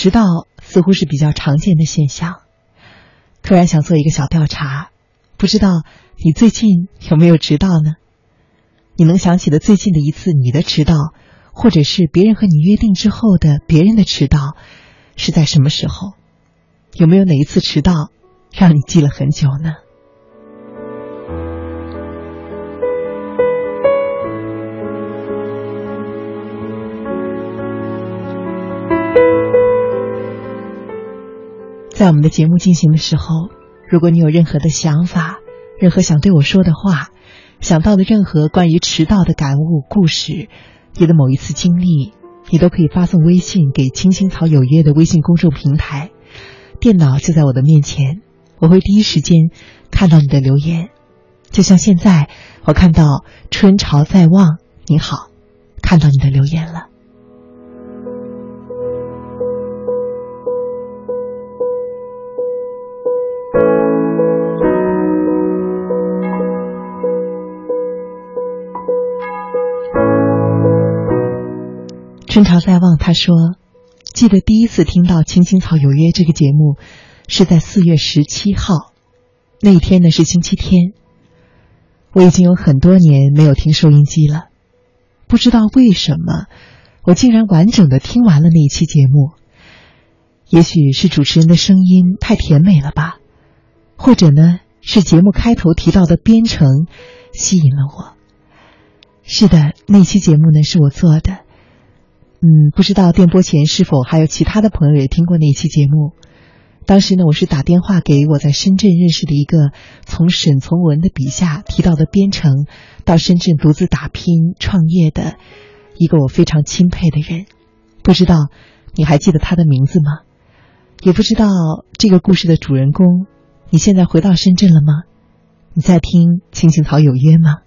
迟到似乎是比较常见的现象。突然想做一个小调查，不知道你最近有没有迟到呢？你能想起的最近的一次你的迟到，或者是别人和你约定之后的别人的迟到，是在什么时候？有没有哪一次迟到让你记了很久呢？在我们的节目进行的时候，如果你有任何的想法，任何想对我说的话，想到的任何关于迟到的感悟、故事，你的某一次经历，你都可以发送微信给“青青草有约”的微信公众平台。电脑就在我的面前，我会第一时间看到你的留言。就像现在，我看到“春潮在望”，你好，看到你的留言了。春潮在望，他说：“记得第一次听到《青青草有约》这个节目，是在四月十七号，那一天呢是星期天。我已经有很多年没有听收音机了，不知道为什么，我竟然完整的听完了那一期节目。也许是主持人的声音太甜美了吧，或者呢是节目开头提到的编程吸引了我。是的，那期节目呢是我做的。”嗯，不知道电波前是否还有其他的朋友也听过那期节目。当时呢，我是打电话给我在深圳认识的一个从沈从文的笔下提到的编程，到深圳独自打拼创业的一个我非常钦佩的人。不知道你还记得他的名字吗？也不知道这个故事的主人公，你现在回到深圳了吗？你在听《青青草有约》吗？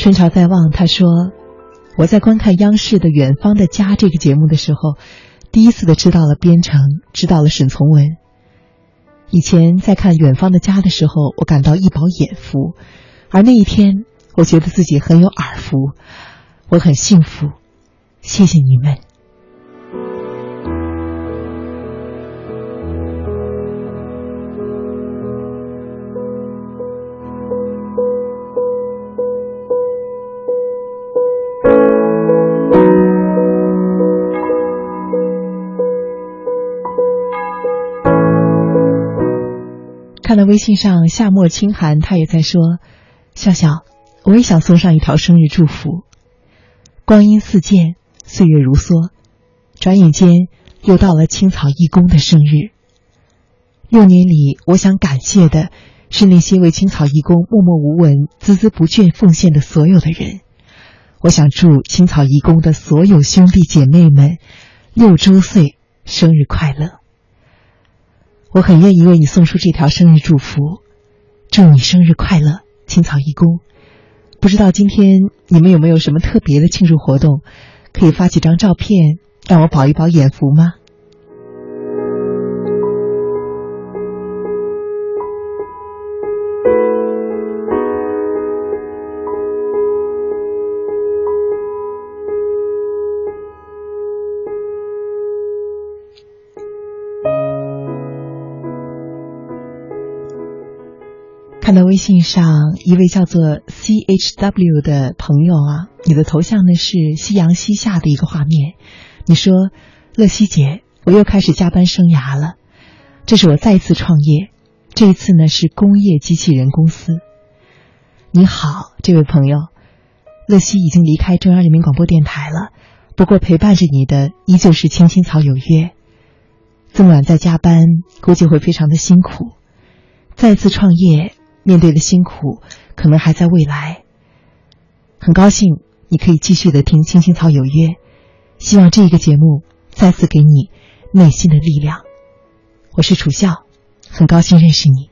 春潮在望，他说：“我在观看央视的《远方的家》这个节目的时候，第一次的知道了编程，知道了沈从文。以前在看《远方的家》的时候，我感到一饱眼福，而那一天，我觉得自己很有耳福，我很幸福。谢谢你们。”微信上夏末清寒，他也在说：“笑笑，我也想送上一条生日祝福。光阴似箭，岁月如梭，转眼间又到了青草义工的生日。六年里，我想感谢的是那些为青草义工默默无闻、孜孜不倦奉献的所有的人。我想祝青草义工的所有兄弟姐妹们六周岁生日快乐。”我很愿意为你送出这条生日祝福，祝你生日快乐，青草一公。不知道今天你们有没有什么特别的庆祝活动，可以发几张照片让我饱一饱眼福吗？看到微信上一位叫做 C H W 的朋友啊，你的头像呢是夕阳西下的一个画面。你说：“乐西姐，我又开始加班生涯了。这是我再次创业，这一次呢是工业机器人公司。”你好，这位朋友，乐西已经离开中央人民广播电台了，不过陪伴着你的依旧是青青草有约。这么晚在加班，估计会非常的辛苦。再次创业。面对的辛苦可能还在未来。很高兴你可以继续的听《青青草有约》，希望这个节目再次给你内心的力量。我是楚笑，很高兴认识你。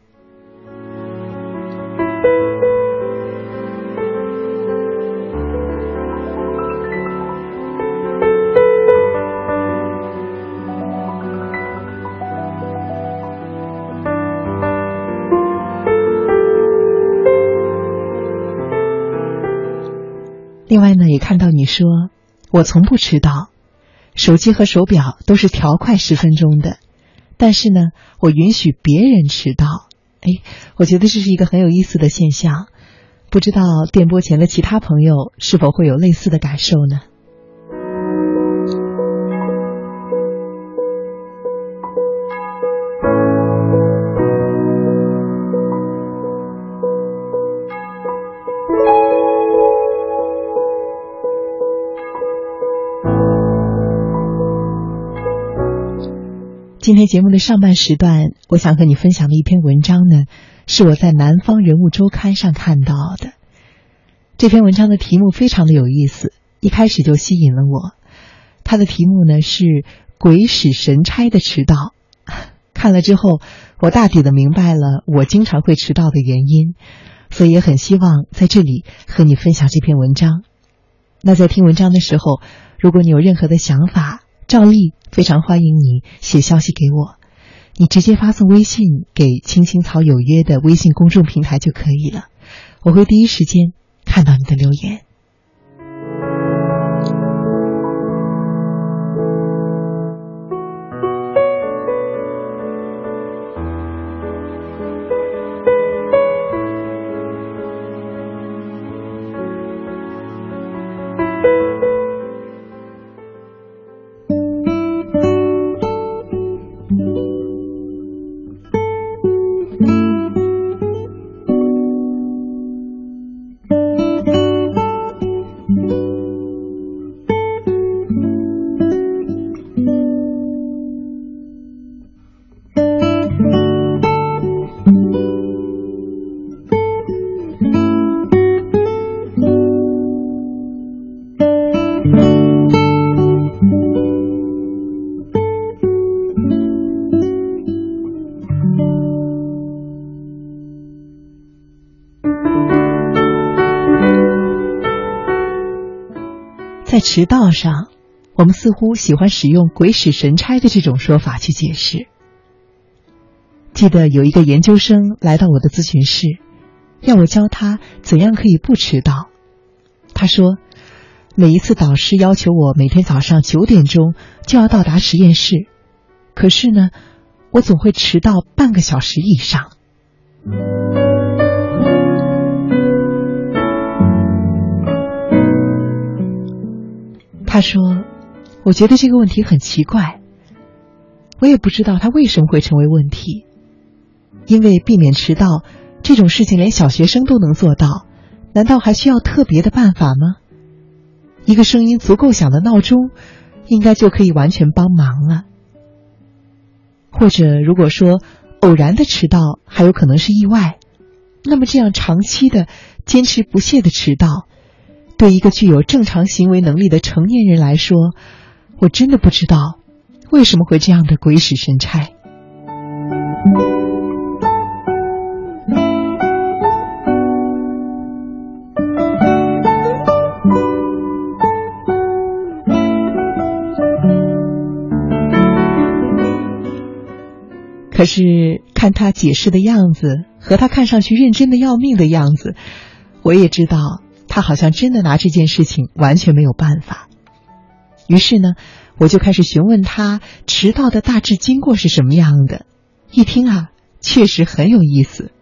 看到你说我从不迟到，手机和手表都是调快十分钟的，但是呢，我允许别人迟到。哎，我觉得这是一个很有意思的现象，不知道电波前的其他朋友是否会有类似的感受呢？今天节目的上半时段，我想和你分享的一篇文章呢，是我在《南方人物周刊》上看到的。这篇文章的题目非常的有意思，一开始就吸引了我。它的题目呢是“鬼使神差的迟到”。看了之后，我大体的明白了我经常会迟到的原因，所以也很希望在这里和你分享这篇文章。那在听文章的时候，如果你有任何的想法，赵丽非常欢迎你写消息给我，你直接发送微信给“青青草有约”的微信公众平台就可以了，我会第一时间看到你的留言。在迟到上，我们似乎喜欢使用“鬼使神差”的这种说法去解释。记得有一个研究生来到我的咨询室，要我教他怎样可以不迟到。他说，每一次导师要求我每天早上九点钟就要到达实验室，可是呢，我总会迟到半个小时以上。他说：“我觉得这个问题很奇怪，我也不知道他为什么会成为问题。因为避免迟到这种事情，连小学生都能做到，难道还需要特别的办法吗？一个声音足够响的闹钟，应该就可以完全帮忙了。或者，如果说偶然的迟到还有可能是意外，那么这样长期的坚持不懈的迟到。”对一个具有正常行为能力的成年人来说，我真的不知道为什么会这样的鬼使神差。可是看他解释的样子，和他看上去认真的要命的样子，我也知道。他好像真的拿这件事情完全没有办法，于是呢，我就开始询问他迟到的大致经过是什么样的。一听啊，确实很有意思。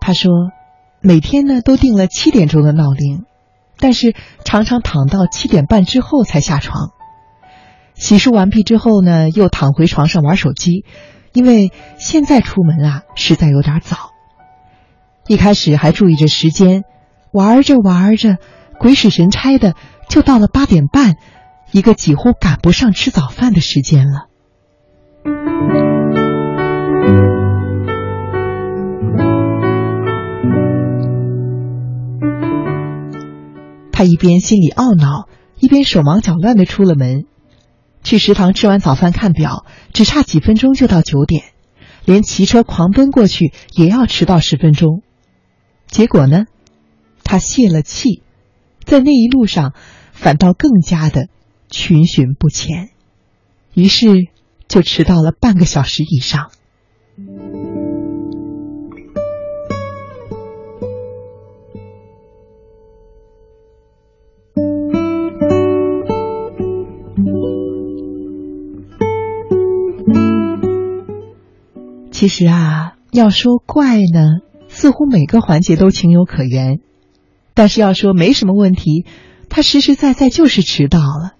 他说，每天呢都定了七点钟的闹铃。但是常常躺到七点半之后才下床，洗漱完毕之后呢，又躺回床上玩手机，因为现在出门啊实在有点早。一开始还注意着时间，玩着玩着，鬼使神差的就到了八点半，一个几乎赶不上吃早饭的时间了。他一边心里懊恼，一边手忙脚乱的出了门，去食堂吃完早饭，看表，只差几分钟就到九点，连骑车狂奔过去也要迟到十分钟。结果呢，他泄了气，在那一路上反倒更加的群寻不前，于是就迟到了半个小时以上。其实啊，要说怪呢，似乎每个环节都情有可原；但是要说没什么问题，他实实在在就是迟到了。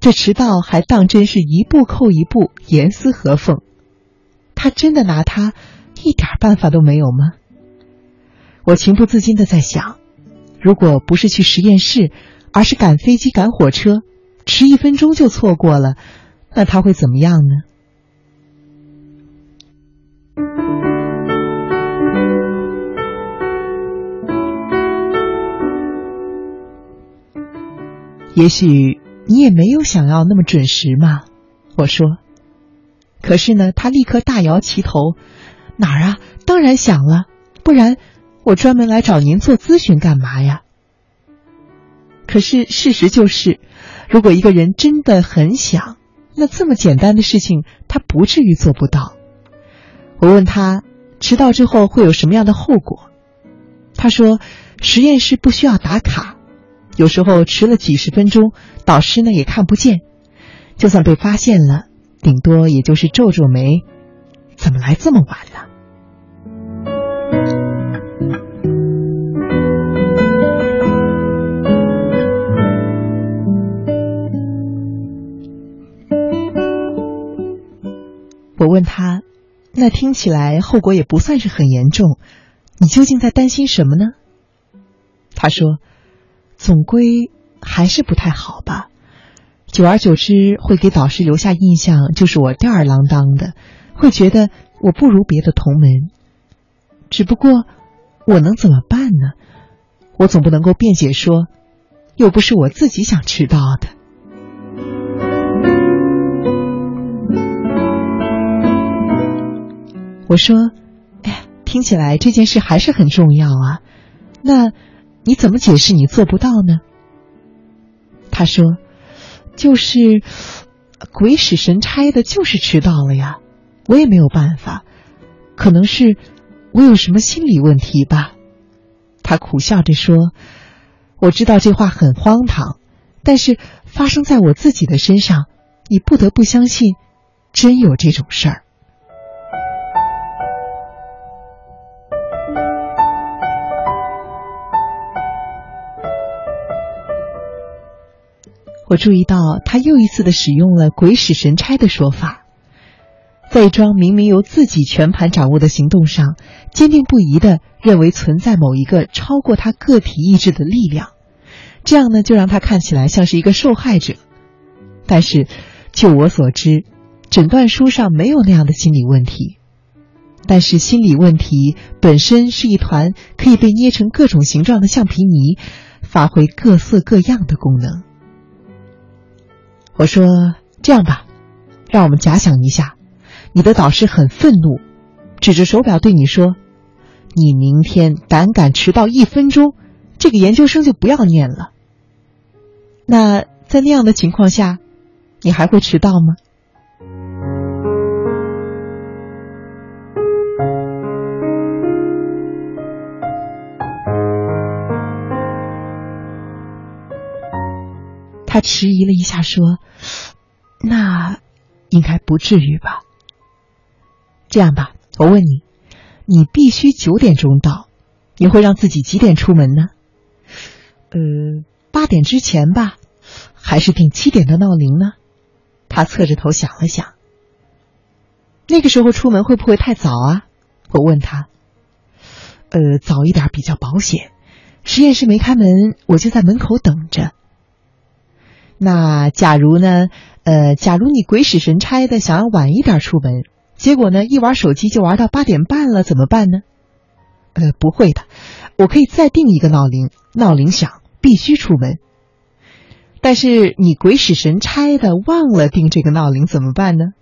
这迟到还当真是一步扣一步，严丝合缝。他真的拿他一点办法都没有吗？我情不自禁的在想，如果不是去实验室，而是赶飞机、赶火车，迟一分钟就错过了，那他会怎么样呢？也许你也没有想要那么准时嘛，我说。可是呢，他立刻大摇其头：“哪儿啊？当然想了，不然我专门来找您做咨询干嘛呀？”可是事实就是，如果一个人真的很想，那这么简单的事情他不至于做不到。我问他迟到之后会有什么样的后果，他说：“实验室不需要打卡。”有时候迟了几十分钟，导师呢也看不见。就算被发现了，顶多也就是皱皱眉：“怎么来这么晚了？”我问他：“那听起来后果也不算是很严重，你究竟在担心什么呢？”他说。总归还是不太好吧，久而久之会给导师留下印象，就是我吊儿郎当的，会觉得我不如别的同门。只不过我能怎么办呢？我总不能够辩解说，又不是我自己想迟到的。我说，哎，听起来这件事还是很重要啊，那。你怎么解释你做不到呢？他说：“就是鬼使神差的，就是迟到了呀。我也没有办法，可能是我有什么心理问题吧。”他苦笑着说：“我知道这话很荒唐，但是发生在我自己的身上，你不得不相信，真有这种事儿。”我注意到他又一次的使用了“鬼使神差”的说法，在一桩明明由自己全盘掌握的行动上，坚定不移的认为存在某一个超过他个体意志的力量，这样呢，就让他看起来像是一个受害者。但是，就我所知，诊断书上没有那样的心理问题。但是，心理问题本身是一团可以被捏成各种形状的橡皮泥，发挥各色各样的功能。我说：“这样吧，让我们假想一下，你的导师很愤怒，指着手表对你说：‘你明天胆敢迟到一分钟，这个研究生就不要念了。’那在那样的情况下，你还会迟到吗？”他迟疑了一下，说：“那应该不至于吧？这样吧，我问你，你必须九点钟到，你会让自己几点出门呢？呃，八点之前吧，还是定七点的闹铃呢？”他侧着头想了想。那个时候出门会不会太早啊？我问他。呃，早一点比较保险。实验室没开门，我就在门口等着。那假如呢？呃，假如你鬼使神差的想要晚一点出门，结果呢，一玩手机就玩到八点半了，怎么办呢？呃，不会的，我可以再定一个闹铃，闹铃响必须出门。但是你鬼使神差的忘了定这个闹铃，怎么办呢？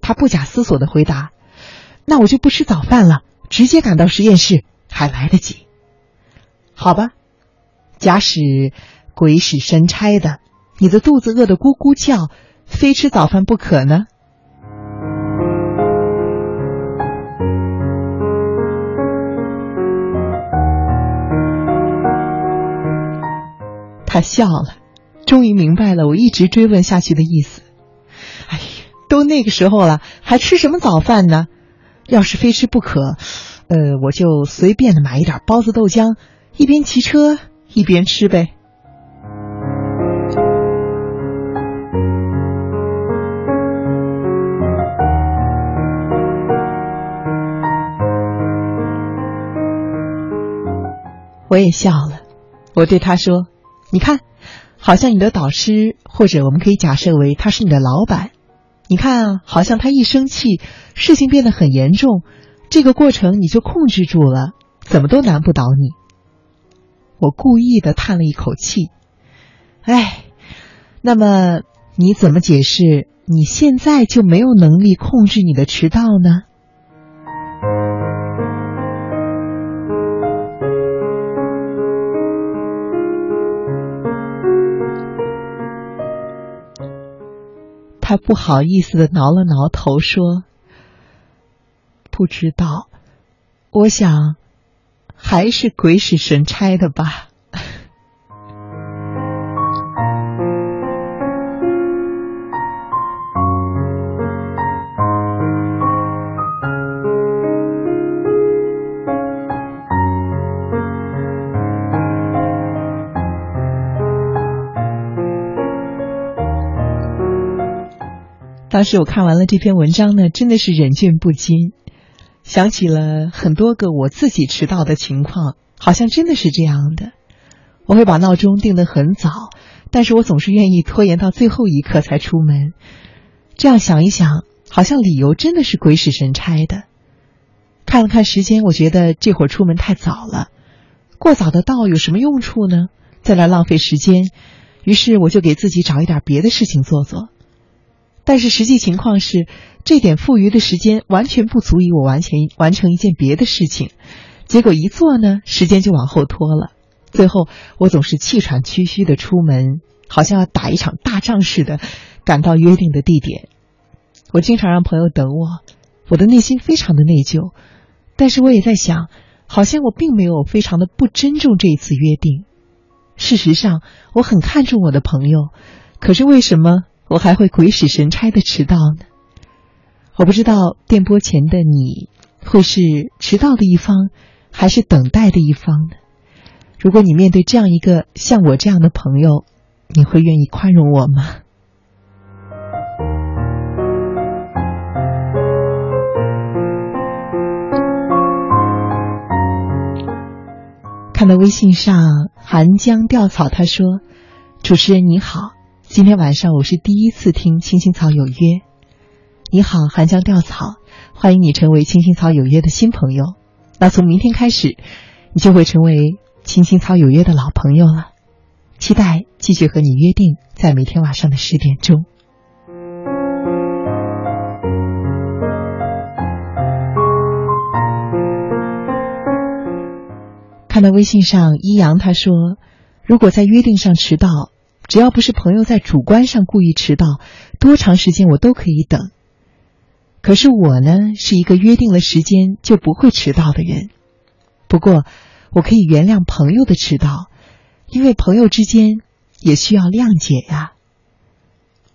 他不假思索的回答：“那我就不吃早饭了，直接赶到实验室，还来得及。”好吧，假使。鬼使神差的，你的肚子饿得咕咕叫，非吃早饭不可呢？他笑了，终于明白了我一直追问下去的意思。哎呀，都那个时候了，还吃什么早饭呢？要是非吃不可，呃，我就随便的买一点包子豆浆，一边骑车一边吃呗。我也笑了，我对他说。你看，好像你的导师，或者我们可以假设为他是你的老板。你看啊，好像他一生气，事情变得很严重，这个过程你就控制住了，怎么都难不倒你。我故意的叹了一口气，哎，那么你怎么解释你现在就没有能力控制你的迟到呢？他不好意思的挠了挠头，说：“不知道，我想还是鬼使神差的吧。”当时我看完了这篇文章呢，真的是忍俊不禁，想起了很多个我自己迟到的情况，好像真的是这样的。我会把闹钟定得很早，但是我总是愿意拖延到最后一刻才出门。这样想一想，好像理由真的是鬼使神差的。看了看时间，我觉得这会儿出门太早了，过早的到有什么用处呢？再来浪费时间，于是我就给自己找一点别的事情做做。但是实际情况是，这点富余的时间完全不足以我完全完成一件别的事情，结果一做呢，时间就往后拖了。最后我总是气喘吁吁的出门，好像要打一场大仗似的，赶到约定的地点。我经常让朋友等我，我的内心非常的内疚，但是我也在想，好像我并没有非常的不珍重这一次约定。事实上，我很看重我的朋友，可是为什么？我还会鬼使神差的迟到呢。我不知道电波前的你会是迟到的一方，还是等待的一方呢？如果你面对这样一个像我这样的朋友，你会愿意宽容我吗？看到微信上寒江钓草，他说：“主持人你好。”今天晚上我是第一次听《青青草有约》，你好，寒江钓草，欢迎你成为《青青草有约》的新朋友。那从明天开始，你就会成为《青青草有约》的老朋友了。期待继续和你约定在每天晚上的十点钟。看到微信上一阳他说，如果在约定上迟到。只要不是朋友在主观上故意迟到，多长时间我都可以等。可是我呢，是一个约定了时间就不会迟到的人。不过，我可以原谅朋友的迟到，因为朋友之间也需要谅解呀。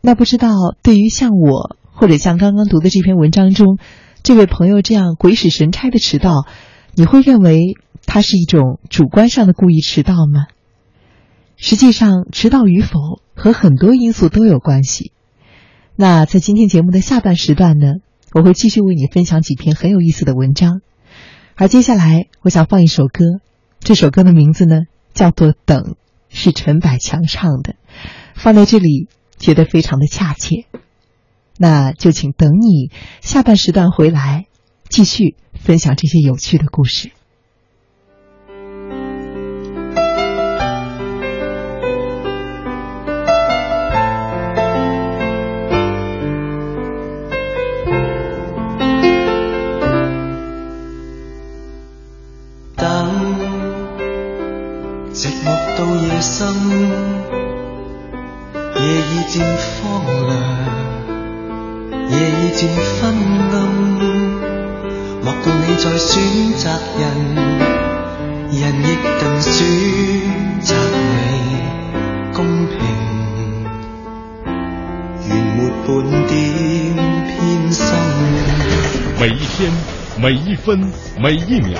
那不知道对于像我或者像刚刚读的这篇文章中这位朋友这样鬼使神差的迟到，你会认为他是一种主观上的故意迟到吗？实际上，迟到与否和很多因素都有关系。那在今天节目的下半时段呢，我会继续为你分享几篇很有意思的文章。而接下来，我想放一首歌，这首歌的名字呢叫做《等》，是陈百强唱的，放在这里觉得非常的恰切。那就请等你下半时段回来，继续分享这些有趣的故事。到夜，已渐荒凉，夜已渐昏暗。莫道你在选择人，人亦更选择你，公平，原没半点偏心。每一天，每一分，每一秒。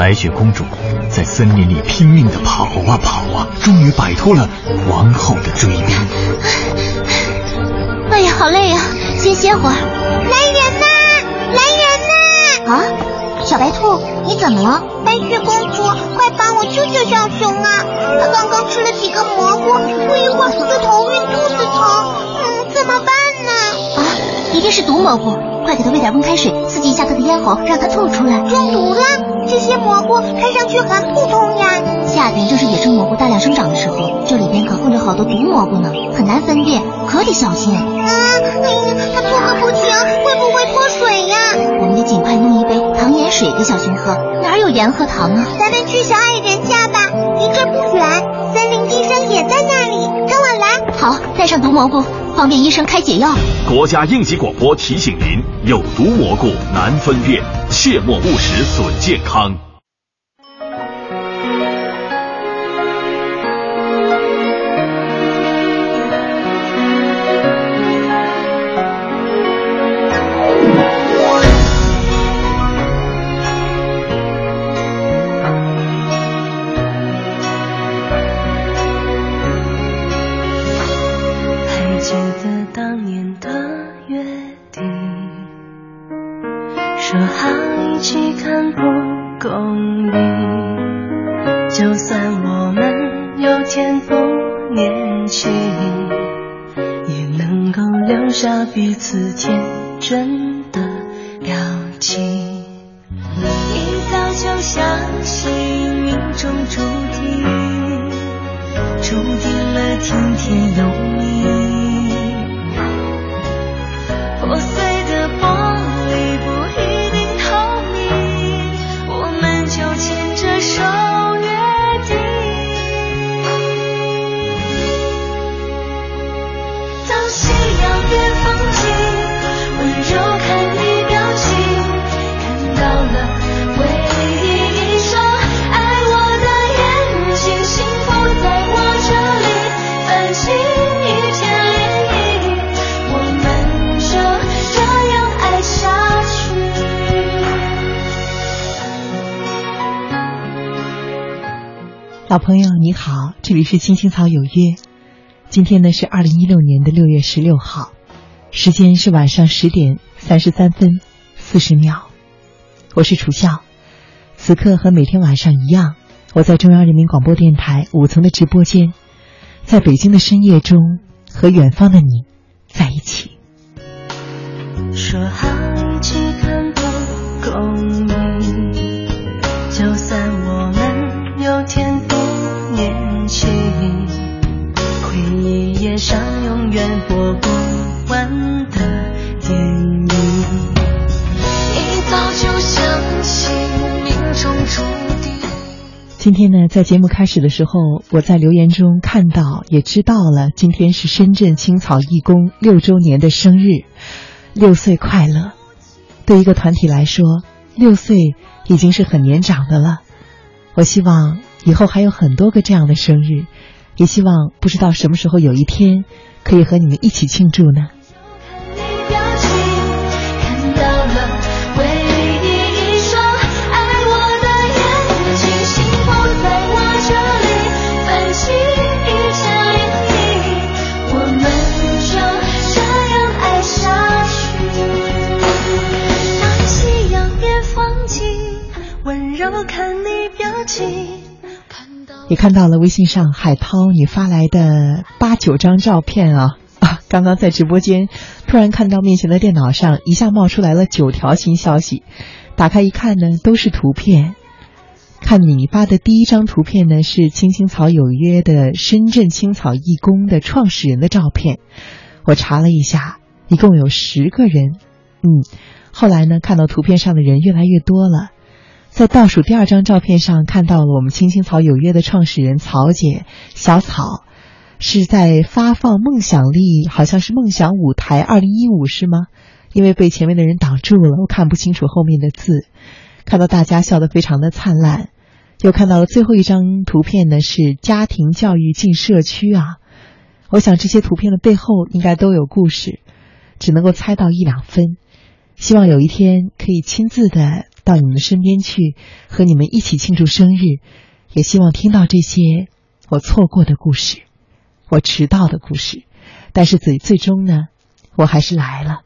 白雪公主在森林里拼命的跑啊跑啊，终于摆脱了王后的追兵。哎呀，好累呀，先歇会儿。来人呐，来人呐！啊，小白兔，你怎么了？白雪公主，快帮我救救小熊啊！他刚刚吃了几个蘑菇，不一会儿就头晕肚子疼，嗯，怎么办呢？啊，一定是毒蘑菇。快给他喂点温开水，刺激一下他的咽喉，让他吐出来。中毒了？这些蘑菇看上去很普通呀。夏天正是野生蘑菇大量生长的时候，这里边可混着好多毒蘑菇呢，很难分辨，可得小心。啊，哎呀，他吐个不停，会不会脱水呀？我们得尽快弄一杯糖盐水给小熊喝。哪有盐和糖啊？咱们去小矮人家吧，离这不远，森林医生也在那里，跟我来。好，带上毒蘑菇。方便医生开解药。国家应急广播提醒您：有毒蘑菇难分辨，切莫误食损健康。老朋友你好，这里是青青草有约。今天呢是二零一六年的六月十六号，时间是晚上十点三十三分四十秒。我是楚笑，此刻和每天晚上一样，我在中央人民广播电台五层的直播间，在北京的深夜中和远方的你在一起。说好一起看蒲公英，就算我们有天。页上永远播不完的电影。一早就相信命中注定。今天呢，在节目开始的时候，我在留言中看到，也知道了，今天是深圳青草义工六周年的生日，六岁快乐。对一个团体来说，六岁已经是很年长的了。我希望。以后还有很多个这样的生日，也希望不知道什么时候有一天可以和你们一起庆祝呢。也看到了微信上海涛你发来的八九张照片啊啊！刚刚在直播间突然看到面前的电脑上一下冒出来了九条新消息，打开一看呢，都是图片。看你发的第一张图片呢，是青青草有约的深圳青草义工的创始人的照片。我查了一下，一共有十个人。嗯，后来呢，看到图片上的人越来越多了。在倒数第二张照片上看到了我们青青草有约的创始人曹姐小草，是在发放梦想力，好像是梦想舞台二零一五是吗？因为被前面的人挡住了，我看不清楚后面的字。看到大家笑得非常的灿烂，又看到了最后一张图片呢，是家庭教育进社区啊。我想这些图片的背后应该都有故事，只能够猜到一两分。希望有一天可以亲自的。到你们身边去，和你们一起庆祝生日，也希望听到这些我错过的故事，我迟到的故事，但是最最终呢，我还是来了。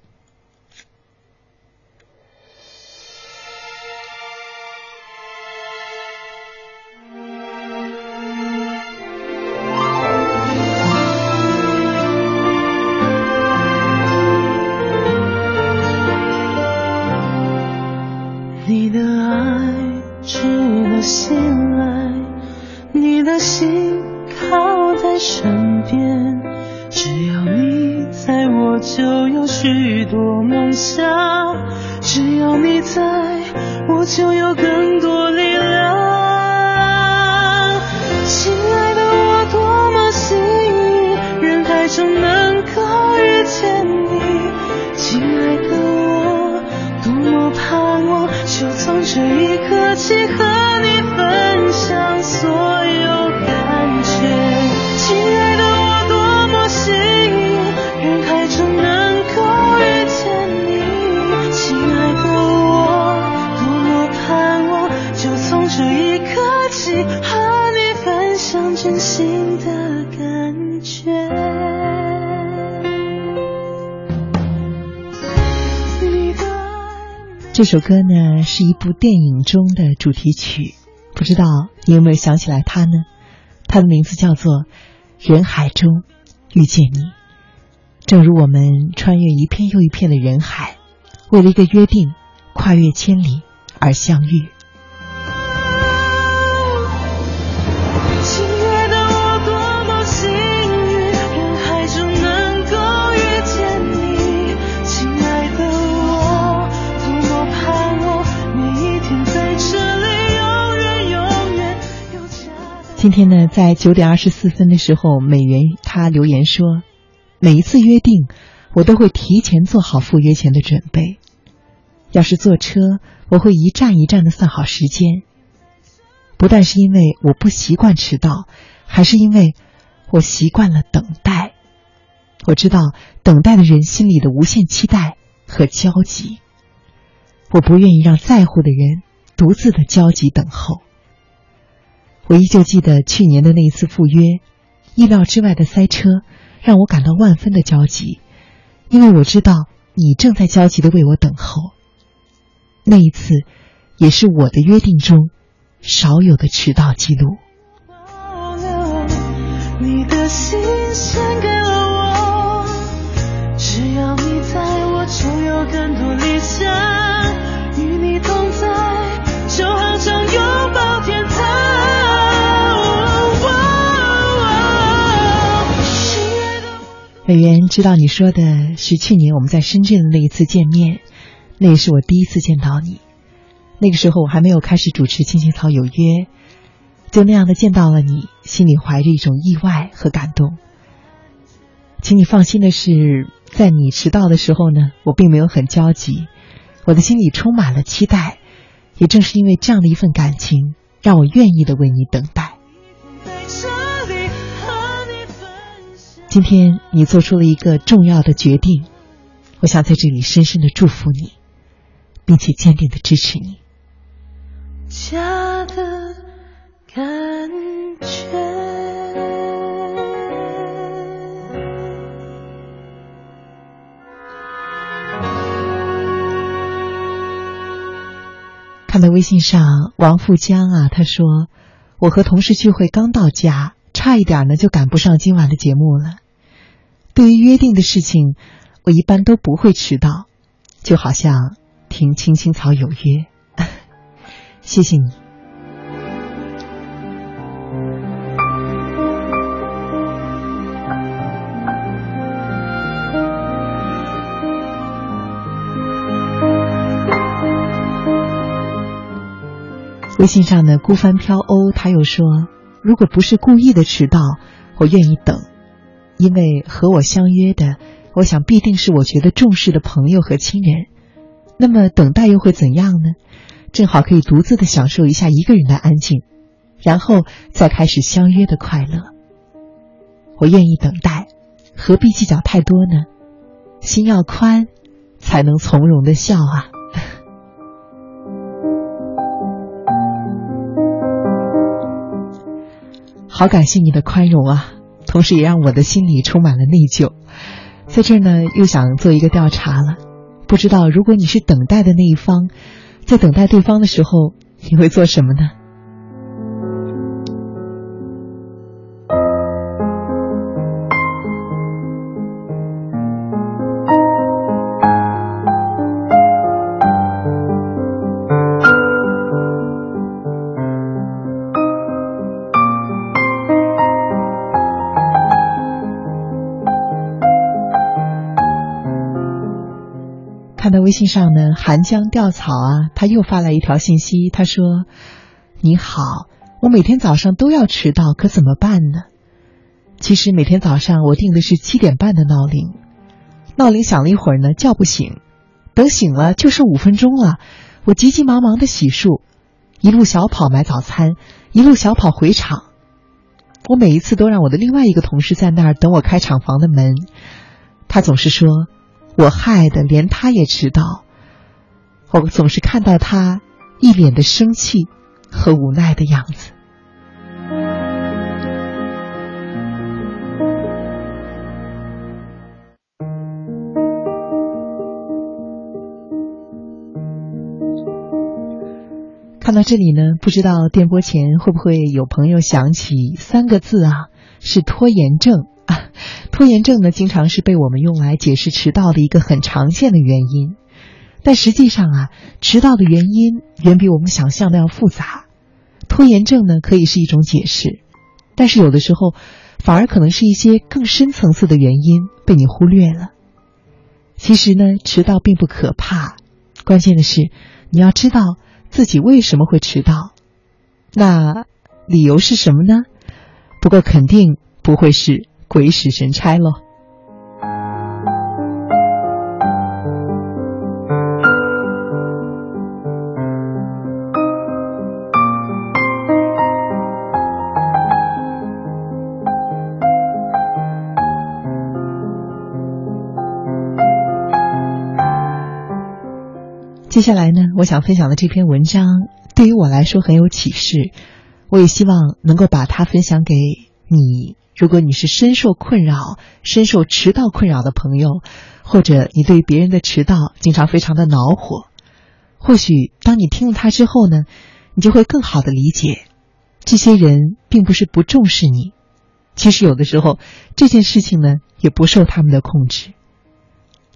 这首歌呢是一部电影中的主题曲，不知道你有没有想起来它呢？它的名字叫做《人海中遇见你》。正如我们穿越一片又一片的人海，为了一个约定，跨越千里而相遇。今天呢，在九点二十四分的时候，美元他留言说：“每一次约定，我都会提前做好赴约前的准备。要是坐车，我会一站一站的算好时间。不但是因为我不习惯迟到，还是因为我习惯了等待。我知道等待的人心里的无限期待和焦急。我不愿意让在乎的人独自的焦急等候。”我依旧记得去年的那一次赴约，意料之外的塞车让我感到万分的焦急，因为我知道你正在焦急的为我等候。那一次，也是我的约定中少有的迟到记录。你的心献给了我，只要你在我，就有更多理想，与你同在，就好像有美元知道你说的是去年我们在深圳的那一次见面，那也是我第一次见到你。那个时候我还没有开始主持《青青草有约》，就那样的见到了你，心里怀着一种意外和感动。请你放心的是，在你迟到的时候呢，我并没有很焦急，我的心里充满了期待。也正是因为这样的一份感情，让我愿意的为你等待。今天你做出了一个重要的决定，我想在这里深深的祝福你，并且坚定的支持你。家的感觉。看到微信上王富江啊，他说：“我和同事聚会刚到家，差一点呢就赶不上今晚的节目了。对于约定的事情，我一般都不会迟到，就好像听青青草有约。谢谢你。”微信上的孤帆飘鸥，他又说：“如果不是故意的迟到，我愿意等，因为和我相约的，我想必定是我觉得重视的朋友和亲人。那么等待又会怎样呢？正好可以独自的享受一下一个人的安静，然后再开始相约的快乐。我愿意等待，何必计较太多呢？心要宽，才能从容的笑啊。”好感谢你的宽容啊，同时也让我的心里充满了内疚。在这儿呢，又想做一个调查了，不知道如果你是等待的那一方，在等待对方的时候，你会做什么呢？信上呢，寒江钓草啊，他又发来一条信息，他说：“你好，我每天早上都要迟到，可怎么办呢？其实每天早上我定的是七点半的闹铃，闹铃响了一会儿呢，叫不醒，等醒了就剩五分钟了，我急急忙忙的洗漱，一路小跑买早餐，一路小跑回厂。我每一次都让我的另外一个同事在那儿等我开厂房的门，他总是说。”我害得，连他也迟到。我总是看到他一脸的生气和无奈的样子。看到这里呢，不知道电波前会不会有朋友想起三个字啊？是拖延症。啊，拖延症呢，经常是被我们用来解释迟到的一个很常见的原因。但实际上啊，迟到的原因远比我们想象的要复杂。拖延症呢，可以是一种解释，但是有的时候，反而可能是一些更深层次的原因被你忽略了。其实呢，迟到并不可怕，关键的是你要知道自己为什么会迟到。那理由是什么呢？不过肯定不会是。鬼使神差喽！接下来呢，我想分享的这篇文章对于我来说很有启示，我也希望能够把它分享给你。如果你是深受困扰、深受迟到困扰的朋友，或者你对别人的迟到经常非常的恼火，或许当你听了他之后呢，你就会更好的理解，这些人并不是不重视你，其实有的时候这件事情呢也不受他们的控制。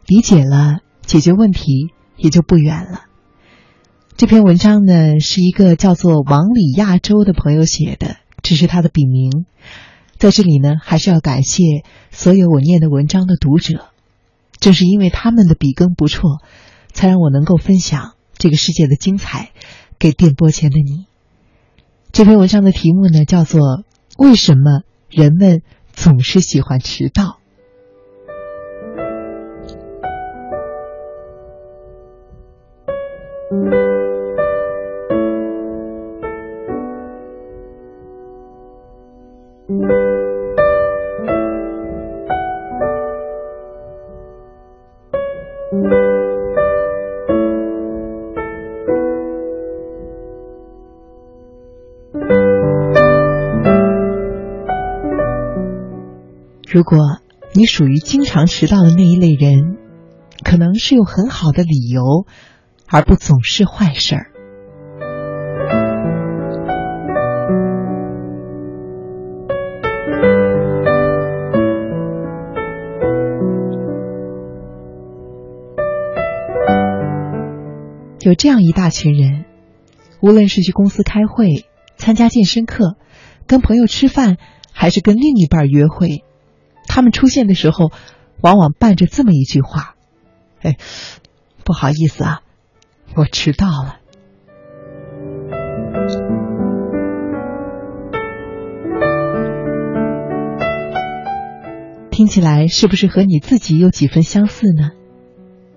理解了，解决问题也就不远了。这篇文章呢是一个叫做王里亚洲的朋友写的，这是他的笔名。在这里呢，还是要感谢所有我念的文章的读者，正是因为他们的笔耕不辍，才让我能够分享这个世界的精彩给电波前的你。这篇文章的题目呢，叫做《为什么人们总是喜欢迟到》。如果你属于经常迟到的那一类人可能是有很好的理由而不总是坏事儿。有这样一大群人，无论是去公司开会、参加健身课、跟朋友吃饭，还是跟另一半约会，他们出现的时候，往往伴着这么一句话：“哎，不好意思啊，我迟到了。”听起来是不是和你自己有几分相似呢？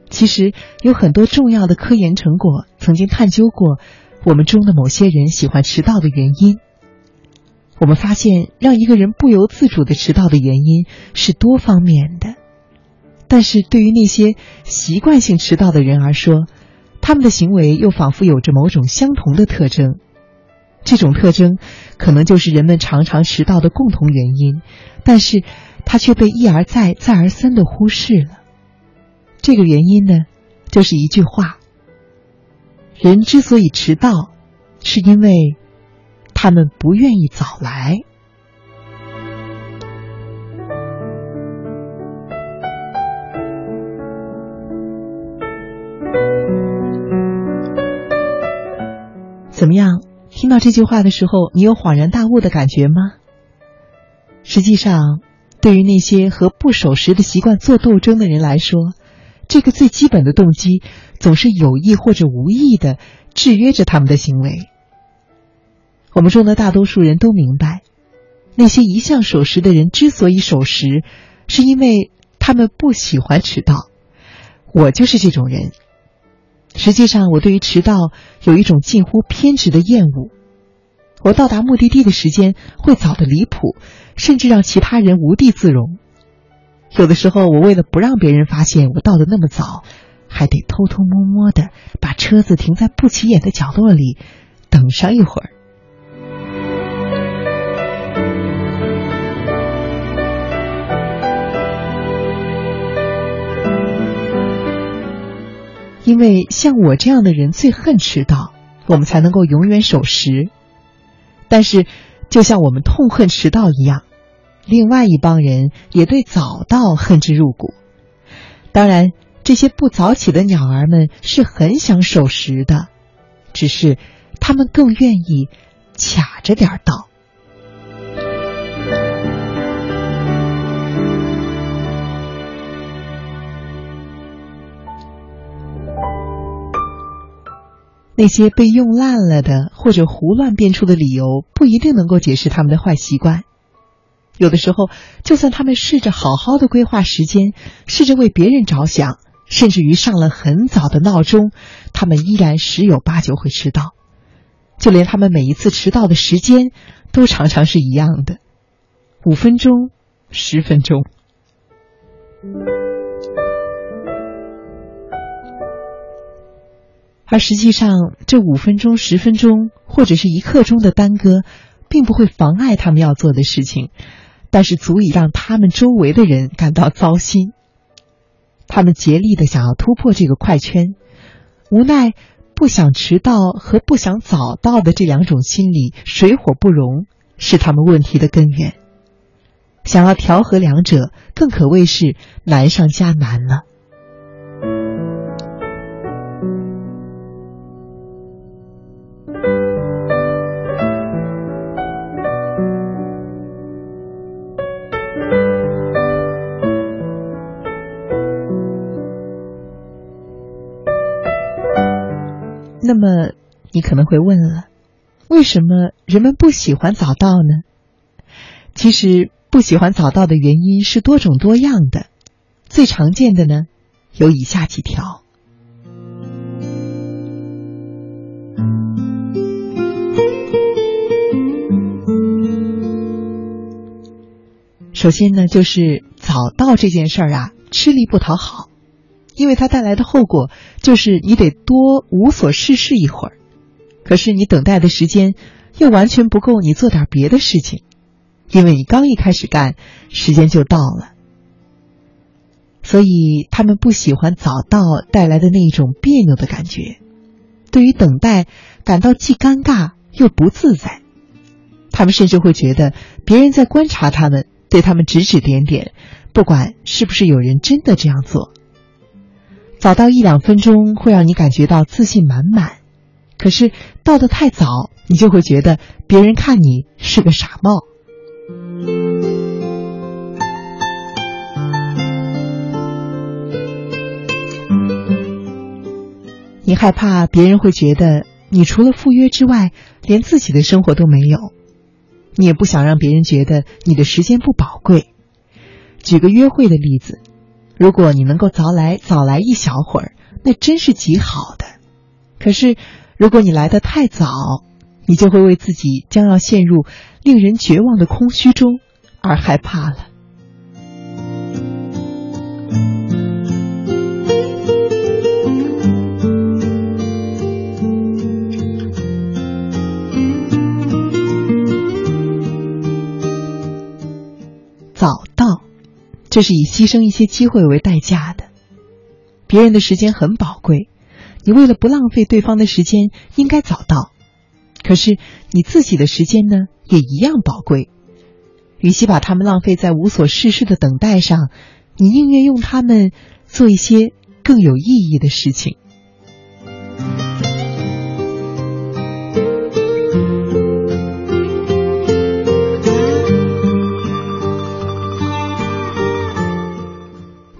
其实有很多重要的科研成果曾经探究过我们中的某些人喜欢迟到的原因。我们发现，让一个人不由自主的迟到的原因是多方面的。但是对于那些习惯性迟到的人而说，他们的行为又仿佛有着某种相同的特征。这种特征可能就是人们常常迟到的共同原因，但是它却被一而再、再而三的忽视了。这个原因呢，就是一句话：人之所以迟到，是因为他们不愿意早来。怎么样？听到这句话的时候，你有恍然大悟的感觉吗？实际上，对于那些和不守时的习惯做斗争的人来说，这个最基本的动机，总是有意或者无意的制约着他们的行为。我们中的大多数人都明白，那些一向守时的人之所以守时，是因为他们不喜欢迟到。我就是这种人。实际上，我对于迟到有一种近乎偏执的厌恶。我到达目的地的时间会早得离谱，甚至让其他人无地自容。有的时候，我为了不让别人发现我到的那么早，还得偷偷摸摸的把车子停在不起眼的角落里，等上一会儿。因为像我这样的人最恨迟到，我们才能够永远守时。但是，就像我们痛恨迟到一样。另外一帮人也对早到恨之入骨。当然，这些不早起的鸟儿们是很想守时的，只是他们更愿意卡着点到。那些被用烂了的或者胡乱编出的理由，不一定能够解释他们的坏习惯。有的时候，就算他们试着好好的规划时间，试着为别人着想，甚至于上了很早的闹钟，他们依然十有八九会迟到。就连他们每一次迟到的时间，都常常是一样的：五分钟、十分钟。而实际上，这五分钟、十分钟，或者是一刻钟的耽搁，并不会妨碍他们要做的事情。但是足以让他们周围的人感到糟心。他们竭力的想要突破这个快圈，无奈不想迟到和不想早到的这两种心理水火不容，是他们问题的根源。想要调和两者，更可谓是难上加难了。你可能会问了，为什么人们不喜欢早到呢？其实，不喜欢早到的原因是多种多样的，最常见的呢，有以下几条。首先呢，就是早到这件事儿啊，吃力不讨好。因为它带来的后果就是你得多无所事事一会儿，可是你等待的时间又完全不够你做点别的事情，因为你刚一开始干，时间就到了。所以他们不喜欢早到带来的那一种别扭的感觉，对于等待感到既尴尬又不自在。他们甚至会觉得别人在观察他们，对他们指指点点，不管是不是有人真的这样做。早到一两分钟会让你感觉到自信满满，可是到的太早，你就会觉得别人看你是个傻帽。你害怕别人会觉得你除了赴约之外，连自己的生活都没有。你也不想让别人觉得你的时间不宝贵。举个约会的例子，如果你能够早来早来一小会儿，那真是极好的。可是，如果你来的太早，你就会为自己将要陷入令人绝望的空虚中而害怕了。早到，这是以牺牲一些机会为代价的。别人的时间很宝贵，你为了不浪费对方的时间，应该早到。可是你自己的时间呢，也一样宝贵。与其把他们浪费在无所事事的等待上，你宁愿用他们做一些更有意义的事情。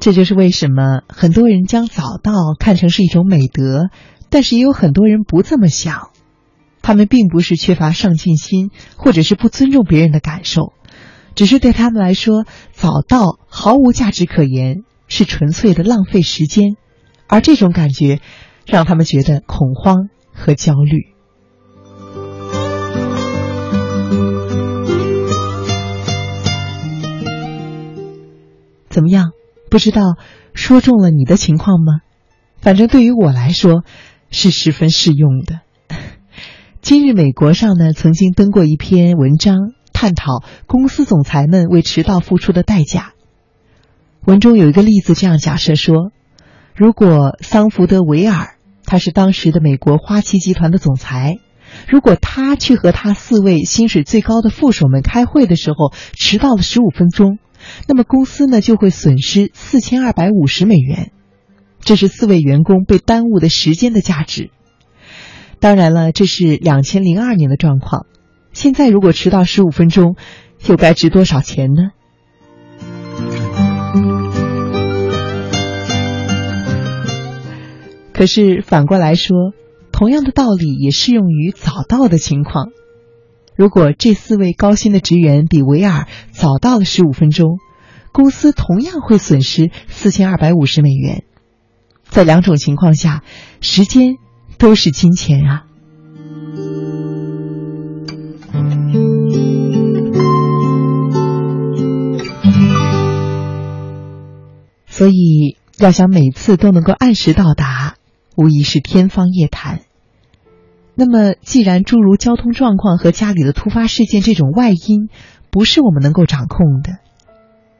这就是为什么很多人将早到看成是一种美德，但是也有很多人不这么想。他们并不是缺乏上进心，或者是不尊重别人的感受，只是对他们来说，早到毫无价值可言，是纯粹的浪费时间。而这种感觉，让他们觉得恐慌和焦虑。怎么样？不知道说中了你的情况吗？反正对于我来说是十分适用的。今日美国上呢曾经登过一篇文章，探讨公司总裁们为迟到付出的代价。文中有一个例子这样假设说：如果桑福德维尔他是当时的美国花旗集团的总裁，如果他去和他四位薪水最高的副手们开会的时候迟到了十五分钟。那么公司呢就会损失四千二百五十美元，这是四位员工被耽误的时间的价值。当然了，这是两千零二年的状况。现在如果迟到十五分钟，又该值多少钱呢？可是反过来说，同样的道理也适用于早到的情况。如果这四位高薪的职员比维尔早到了十五分钟，公司同样会损失四千二百五十美元。在两种情况下，时间都是金钱啊。所以，要想每次都能够按时到达，无疑是天方夜谭。那么，既然诸如交通状况和家里的突发事件这种外因不是我们能够掌控的，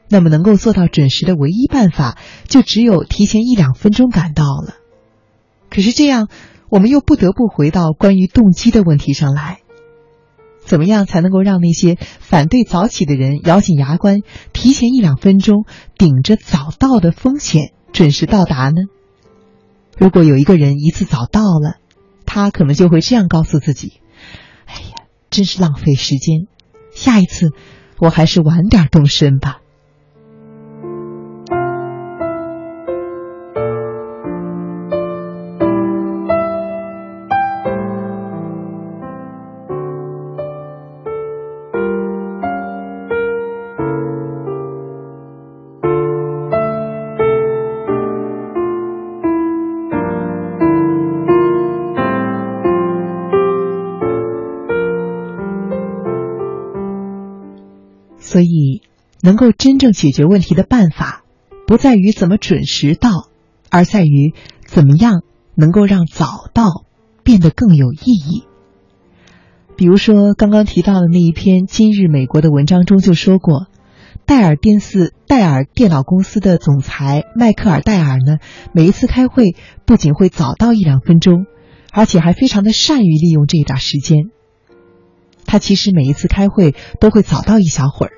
那么能够做到准时的唯一办法，就只有提前一两分钟赶到了。可是这样，我们又不得不回到关于动机的问题上来：怎么样才能够让那些反对早起的人咬紧牙关，提前一两分钟，顶着早到的风险准时到达呢？如果有一个人一次早到了，他可能就会这样告诉自己：“哎呀，真是浪费时间，下一次我还是晚点动身吧。”能够真正解决问题的办法，不在于怎么准时到，而在于怎么样能够让早到变得更有意义。比如说刚刚提到的那一篇《今日美国》的文章中就说过，戴尔电视戴尔电脑公司的总裁迈克尔·戴尔呢，每一次开会不仅会早到一两分钟，而且还非常的善于利用这一点时间。他其实每一次开会都会早到一小会儿，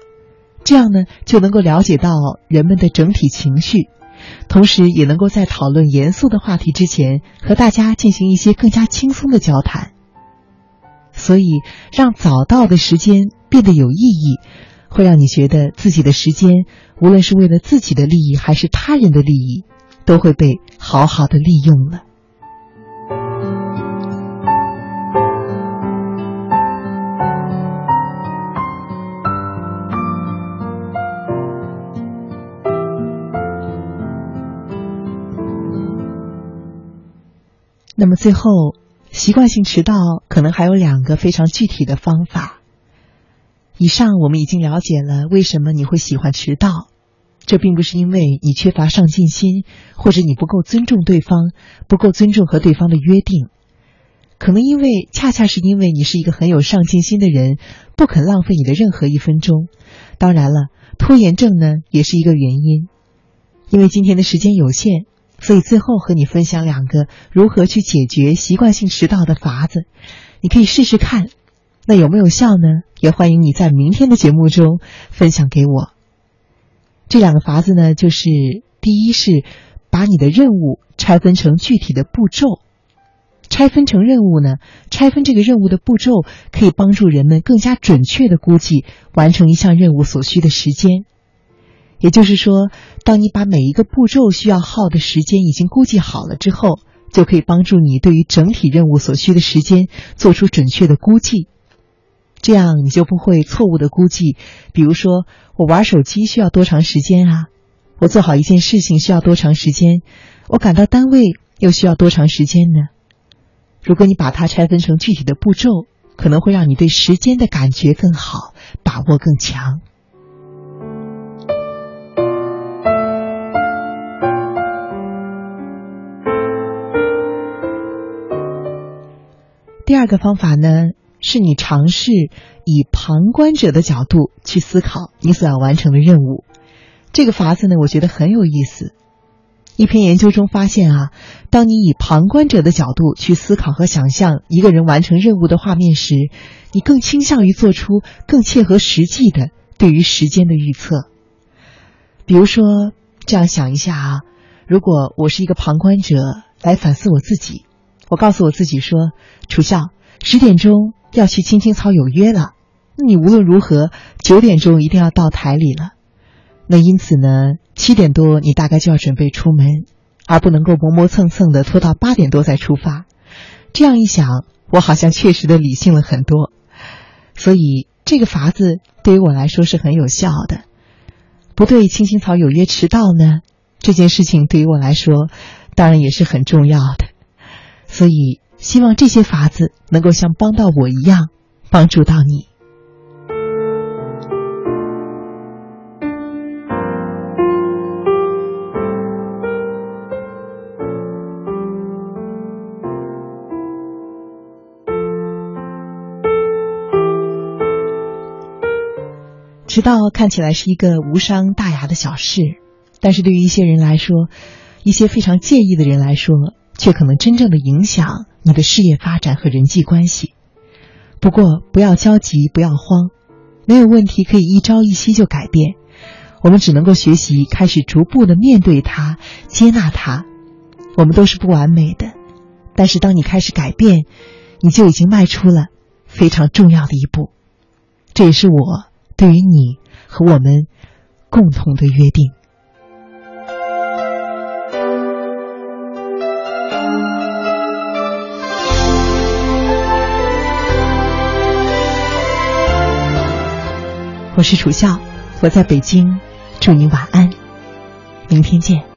这样呢就能够了解到人们的整体情绪，同时也能够在讨论严肃的话题之前和大家进行一些更加轻松的交谈。所以，让早到的时间变得有意义，会让你觉得自己的时间，无论是为了自己的利益还是他人的利益，都会被好好的利用了。那么最后。习惯性迟到可能还有两个非常具体的方法。以上我们已经了解了为什么你会喜欢迟到，这并不是因为你缺乏上进心，或者你不够尊重对方，不够尊重和对方的约定。可能因为恰恰是因为你是一个很有上进心的人，不肯浪费你的任何一分钟。当然了，拖延症呢也是一个原因。因为今天的时间有限。所以最后和你分享两个如何去解决习惯性迟到的法子，你可以试试看，那有没有效呢？也欢迎你在明天的节目中分享给我。这两个法子呢，就是第一是把你的任务拆分成具体的步骤，拆分成任务呢，拆分这个任务的步骤可以帮助人们更加准确的估计完成一项任务所需的时间。也就是说，当你把每一个步骤需要耗的时间已经估计好了之后，就可以帮助你对于整体任务所需的时间做出准确的估计。这样你就不会错误的估计，比如说我玩手机需要多长时间啊？我做好一件事情需要多长时间？我赶到单位又需要多长时间呢？如果你把它拆分成具体的步骤，可能会让你对时间的感觉更好，把握更强。第二个方法呢，是你尝试以旁观者的角度去思考你所要完成的任务。这个法子呢，我觉得很有意思。一篇研究中发现啊，当你以旁观者的角度去思考和想象一个人完成任务的画面时，你更倾向于做出更切合实际的对于时间的预测。比如说，这样想一下啊，如果我是一个旁观者来反思我自己。我告诉我自己说：“楚笑，十点钟要去青青草有约了。那你无论如何九点钟一定要到台里了。那因此呢，七点多你大概就要准备出门，而不能够磨磨蹭蹭的拖到八点多再出发。这样一想，我好像确实的理性了很多。所以这个法子对于我来说是很有效的。不对青青草有约迟到呢，这件事情对于我来说当然也是很重要的。”所以，希望这些法子能够像帮到我一样，帮助到你。迟到看起来是一个无伤大雅的小事，但是对于一些人来说，一些非常介意的人来说。却可能真正的影响你的事业发展和人际关系。不过不要焦急，不要慌，没有问题可以一朝一夕就改变。我们只能够学习开始逐步的面对它，接纳它。我们都是不完美的，但是当你开始改变，你就已经迈出了非常重要的一步。这也是我对于你和我们共同的约定。我是楚笑，我在北京，祝你晚安，明天见。